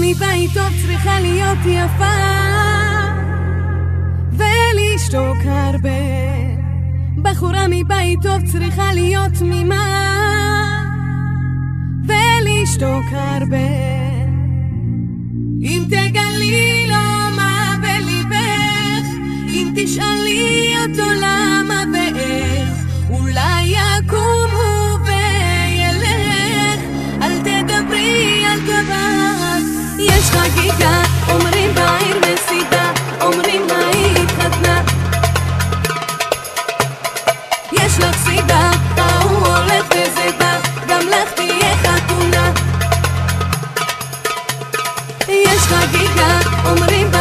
מבית טוב צריכה להיות יפה ולשתוק הרבה. בחורה מבית טוב צריכה להיות תמימה ולשתוק הרבה Somebody